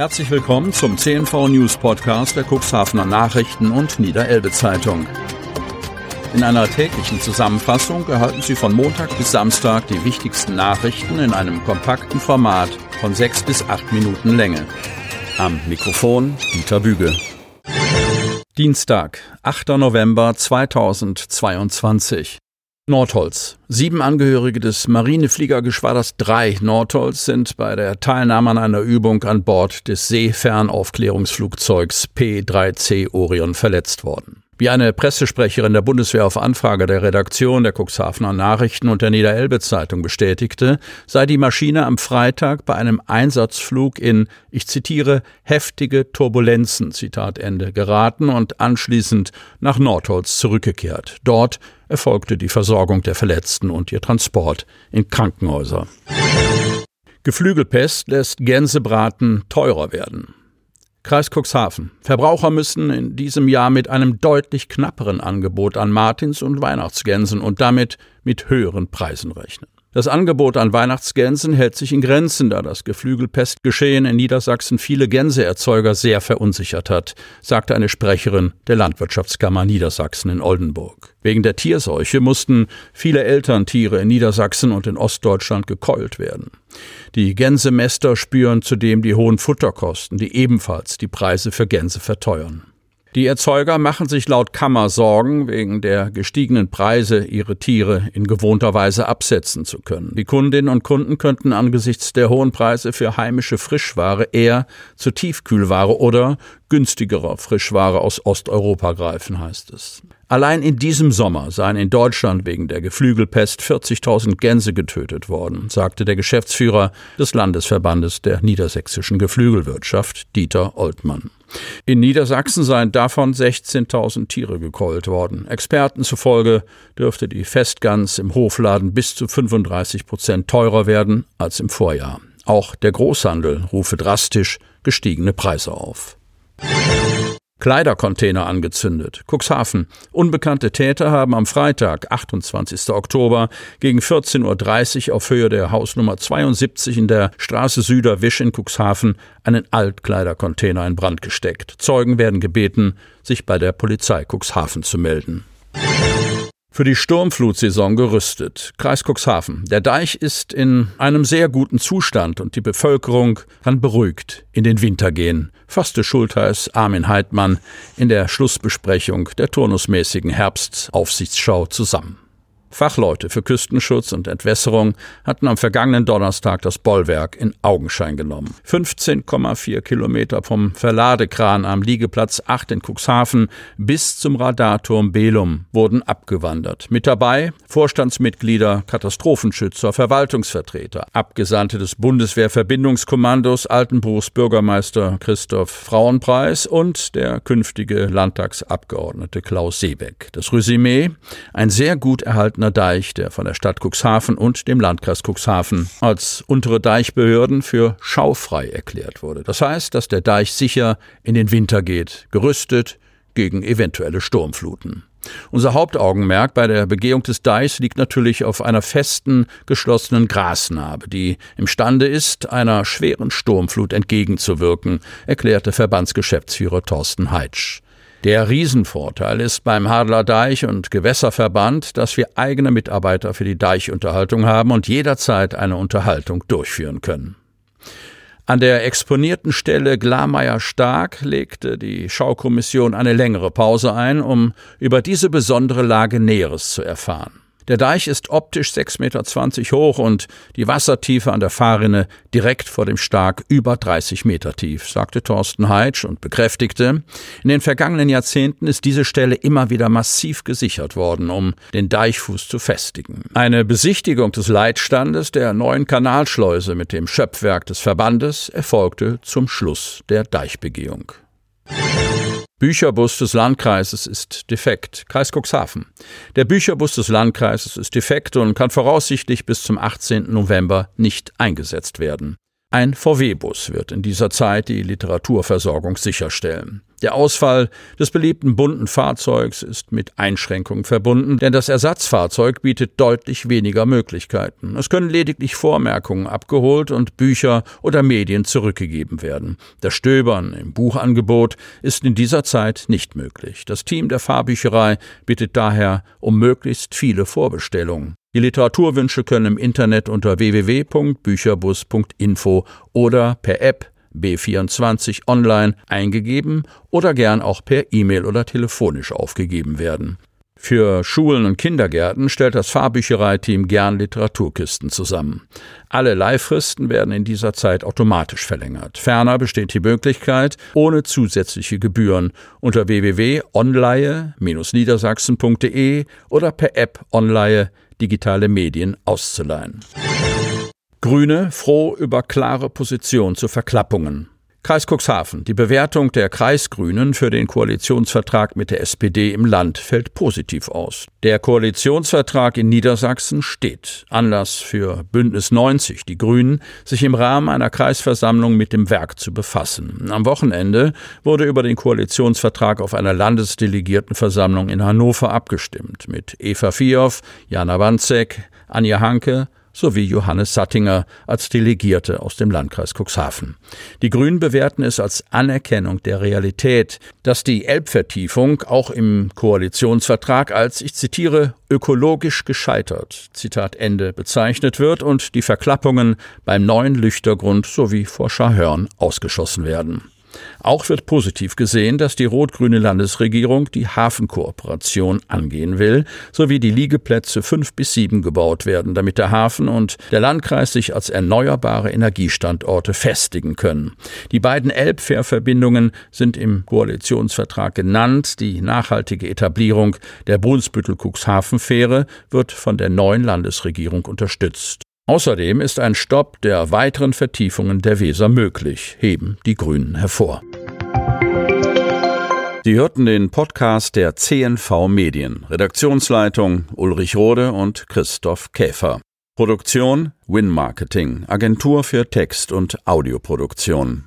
Herzlich willkommen zum CNV News Podcast der Cuxhavener Nachrichten und Niederelbe Zeitung. In einer täglichen Zusammenfassung erhalten Sie von Montag bis Samstag die wichtigsten Nachrichten in einem kompakten Format von sechs bis acht Minuten Länge. Am Mikrofon Dieter Büge. Dienstag, 8. November 2022. Nordholz. Sieben Angehörige des Marinefliegergeschwaders 3 Nordholz sind bei der Teilnahme an einer Übung an Bord des Seefernaufklärungsflugzeugs P3C Orion verletzt worden. Wie eine Pressesprecherin der Bundeswehr auf Anfrage der Redaktion der Cuxhavener Nachrichten und der Niederelbe Zeitung bestätigte, sei die Maschine am Freitag bei einem Einsatzflug in, ich zitiere, heftige Turbulenzen, Zitat Ende, geraten und anschließend nach Nordholz zurückgekehrt. Dort erfolgte die Versorgung der Verletzten und ihr Transport in Krankenhäuser. Geflügelpest lässt Gänsebraten teurer werden. Kreis Cuxhaven. Verbraucher müssen in diesem Jahr mit einem deutlich knapperen Angebot an Martins- und Weihnachtsgänsen und damit mit höheren Preisen rechnen. Das Angebot an Weihnachtsgänsen hält sich in Grenzen, da das Geflügelpestgeschehen in Niedersachsen viele Gänseerzeuger sehr verunsichert hat, sagte eine Sprecherin der Landwirtschaftskammer Niedersachsen in Oldenburg. Wegen der Tierseuche mussten viele Elterntiere in Niedersachsen und in Ostdeutschland gekeult werden. Die Gänsemester spüren zudem die hohen Futterkosten, die ebenfalls die Preise für Gänse verteuern. Die Erzeuger machen sich laut Kammer Sorgen, wegen der gestiegenen Preise ihre Tiere in gewohnter Weise absetzen zu können. Die Kundinnen und Kunden könnten angesichts der hohen Preise für heimische Frischware eher zu Tiefkühlware oder günstigerer Frischware aus Osteuropa greifen, heißt es. Allein in diesem Sommer seien in Deutschland wegen der Geflügelpest 40.000 Gänse getötet worden, sagte der Geschäftsführer des Landesverbandes der niedersächsischen Geflügelwirtschaft, Dieter Oltmann. In Niedersachsen seien davon 16.000 Tiere gekeult worden. Experten zufolge dürfte die Festgans im Hofladen bis zu 35 Prozent teurer werden als im Vorjahr. Auch der Großhandel rufe drastisch gestiegene Preise auf. Kleidercontainer angezündet. Cuxhaven. Unbekannte Täter haben am Freitag, 28. Oktober, gegen 14.30 Uhr auf Höhe der Hausnummer 72 in der Straße Süderwisch in Cuxhaven einen Altkleidercontainer in Brand gesteckt. Zeugen werden gebeten, sich bei der Polizei Cuxhaven zu melden für die Sturmflutsaison gerüstet. Kreis Cuxhaven. Der Deich ist in einem sehr guten Zustand und die Bevölkerung kann beruhigt in den Winter gehen, fasste Schultheiß Armin Heidmann in der Schlussbesprechung der turnusmäßigen Herbstaufsichtsschau zusammen. Fachleute für Küstenschutz und Entwässerung hatten am vergangenen Donnerstag das Bollwerk in Augenschein genommen. 15,4 Kilometer vom Verladekran am Liegeplatz 8 in Cuxhaven bis zum Radarturm Belum wurden abgewandert. Mit dabei Vorstandsmitglieder, Katastrophenschützer, Verwaltungsvertreter, Abgesandte des Bundeswehrverbindungskommandos Altenbruchs Bürgermeister Christoph Frauenpreis und der künftige Landtagsabgeordnete Klaus Seebeck. Das Resümee, ein sehr gut erhaltener Gärtner Deich, der von der Stadt Cuxhaven und dem Landkreis Cuxhaven als untere Deichbehörden für schaufrei erklärt wurde. Das heißt, dass der Deich sicher in den Winter geht, gerüstet gegen eventuelle Sturmfluten. Unser Hauptaugenmerk bei der Begehung des Deichs liegt natürlich auf einer festen, geschlossenen Grasnarbe, die imstande ist, einer schweren Sturmflut entgegenzuwirken, erklärte Verbandsgeschäftsführer Thorsten Heitsch. Der Riesenvorteil ist beim Hadler Deich- und Gewässerverband, dass wir eigene Mitarbeiter für die Deichunterhaltung haben und jederzeit eine Unterhaltung durchführen können. An der exponierten Stelle Glameyer Stark legte die Schaukommission eine längere Pause ein, um über diese besondere Lage Näheres zu erfahren. Der Deich ist optisch 6,20 Meter hoch und die Wassertiefe an der Fahrrinne direkt vor dem Stark über 30 Meter tief, sagte Thorsten Heitsch und bekräftigte, in den vergangenen Jahrzehnten ist diese Stelle immer wieder massiv gesichert worden, um den Deichfuß zu festigen. Eine Besichtigung des Leitstandes der neuen Kanalschleuse mit dem Schöpfwerk des Verbandes erfolgte zum Schluss der Deichbegehung. Bücherbus des Landkreises ist defekt. Kreis Cuxhaven. Der Bücherbus des Landkreises ist defekt und kann voraussichtlich bis zum 18. November nicht eingesetzt werden. Ein VW-Bus wird in dieser Zeit die Literaturversorgung sicherstellen. Der Ausfall des beliebten bunten Fahrzeugs ist mit Einschränkungen verbunden, denn das Ersatzfahrzeug bietet deutlich weniger Möglichkeiten. Es können lediglich Vormerkungen abgeholt und Bücher oder Medien zurückgegeben werden. Das Stöbern im Buchangebot ist in dieser Zeit nicht möglich. Das Team der Fahrbücherei bittet daher um möglichst viele Vorbestellungen. Die Literaturwünsche können im Internet unter www.bücherbus.info oder per App B24 online eingegeben oder gern auch per E-Mail oder telefonisch aufgegeben werden. Für Schulen und Kindergärten stellt das Fahrbüchereiteam gern Literaturkisten zusammen. Alle Leihfristen werden in dieser Zeit automatisch verlängert. Ferner besteht die Möglichkeit, ohne zusätzliche Gebühren unter www.onleihe-niedersachsen.de oder per App Onleihe digitale Medien auszuleihen. Grüne froh über klare Position zu Verklappungen. Kreis Cuxhaven. Die Bewertung der Kreisgrünen für den Koalitionsvertrag mit der SPD im Land fällt positiv aus. Der Koalitionsvertrag in Niedersachsen steht. Anlass für Bündnis 90, die Grünen, sich im Rahmen einer Kreisversammlung mit dem Werk zu befassen. Am Wochenende wurde über den Koalitionsvertrag auf einer Landesdelegiertenversammlung in Hannover abgestimmt. Mit Eva Vioff, Jana Wanzek, Anja Hanke, sowie Johannes Sattinger als Delegierte aus dem Landkreis Cuxhaven. Die Grünen bewerten es als Anerkennung der Realität, dass die Elbvertiefung auch im Koalitionsvertrag als, ich zitiere, ökologisch gescheitert, Zitat Ende, bezeichnet wird und die Verklappungen beim neuen Lüchtergrund sowie vor Schahörn ausgeschossen werden. Auch wird positiv gesehen, dass die rot-grüne Landesregierung die Hafenkooperation angehen will, sowie die Liegeplätze fünf bis sieben gebaut werden, damit der Hafen und der Landkreis sich als erneuerbare Energiestandorte festigen können. Die beiden Elbfährverbindungen sind im Koalitionsvertrag genannt. Die nachhaltige Etablierung der Brunsbüttel-Cuxhaven-Fähre wird von der neuen Landesregierung unterstützt. Außerdem ist ein Stopp der weiteren Vertiefungen der Weser möglich, heben die Grünen hervor. Sie hörten den Podcast der CNV Medien. Redaktionsleitung Ulrich Rode und Christoph Käfer. Produktion Win Marketing, Agentur für Text- und Audioproduktion.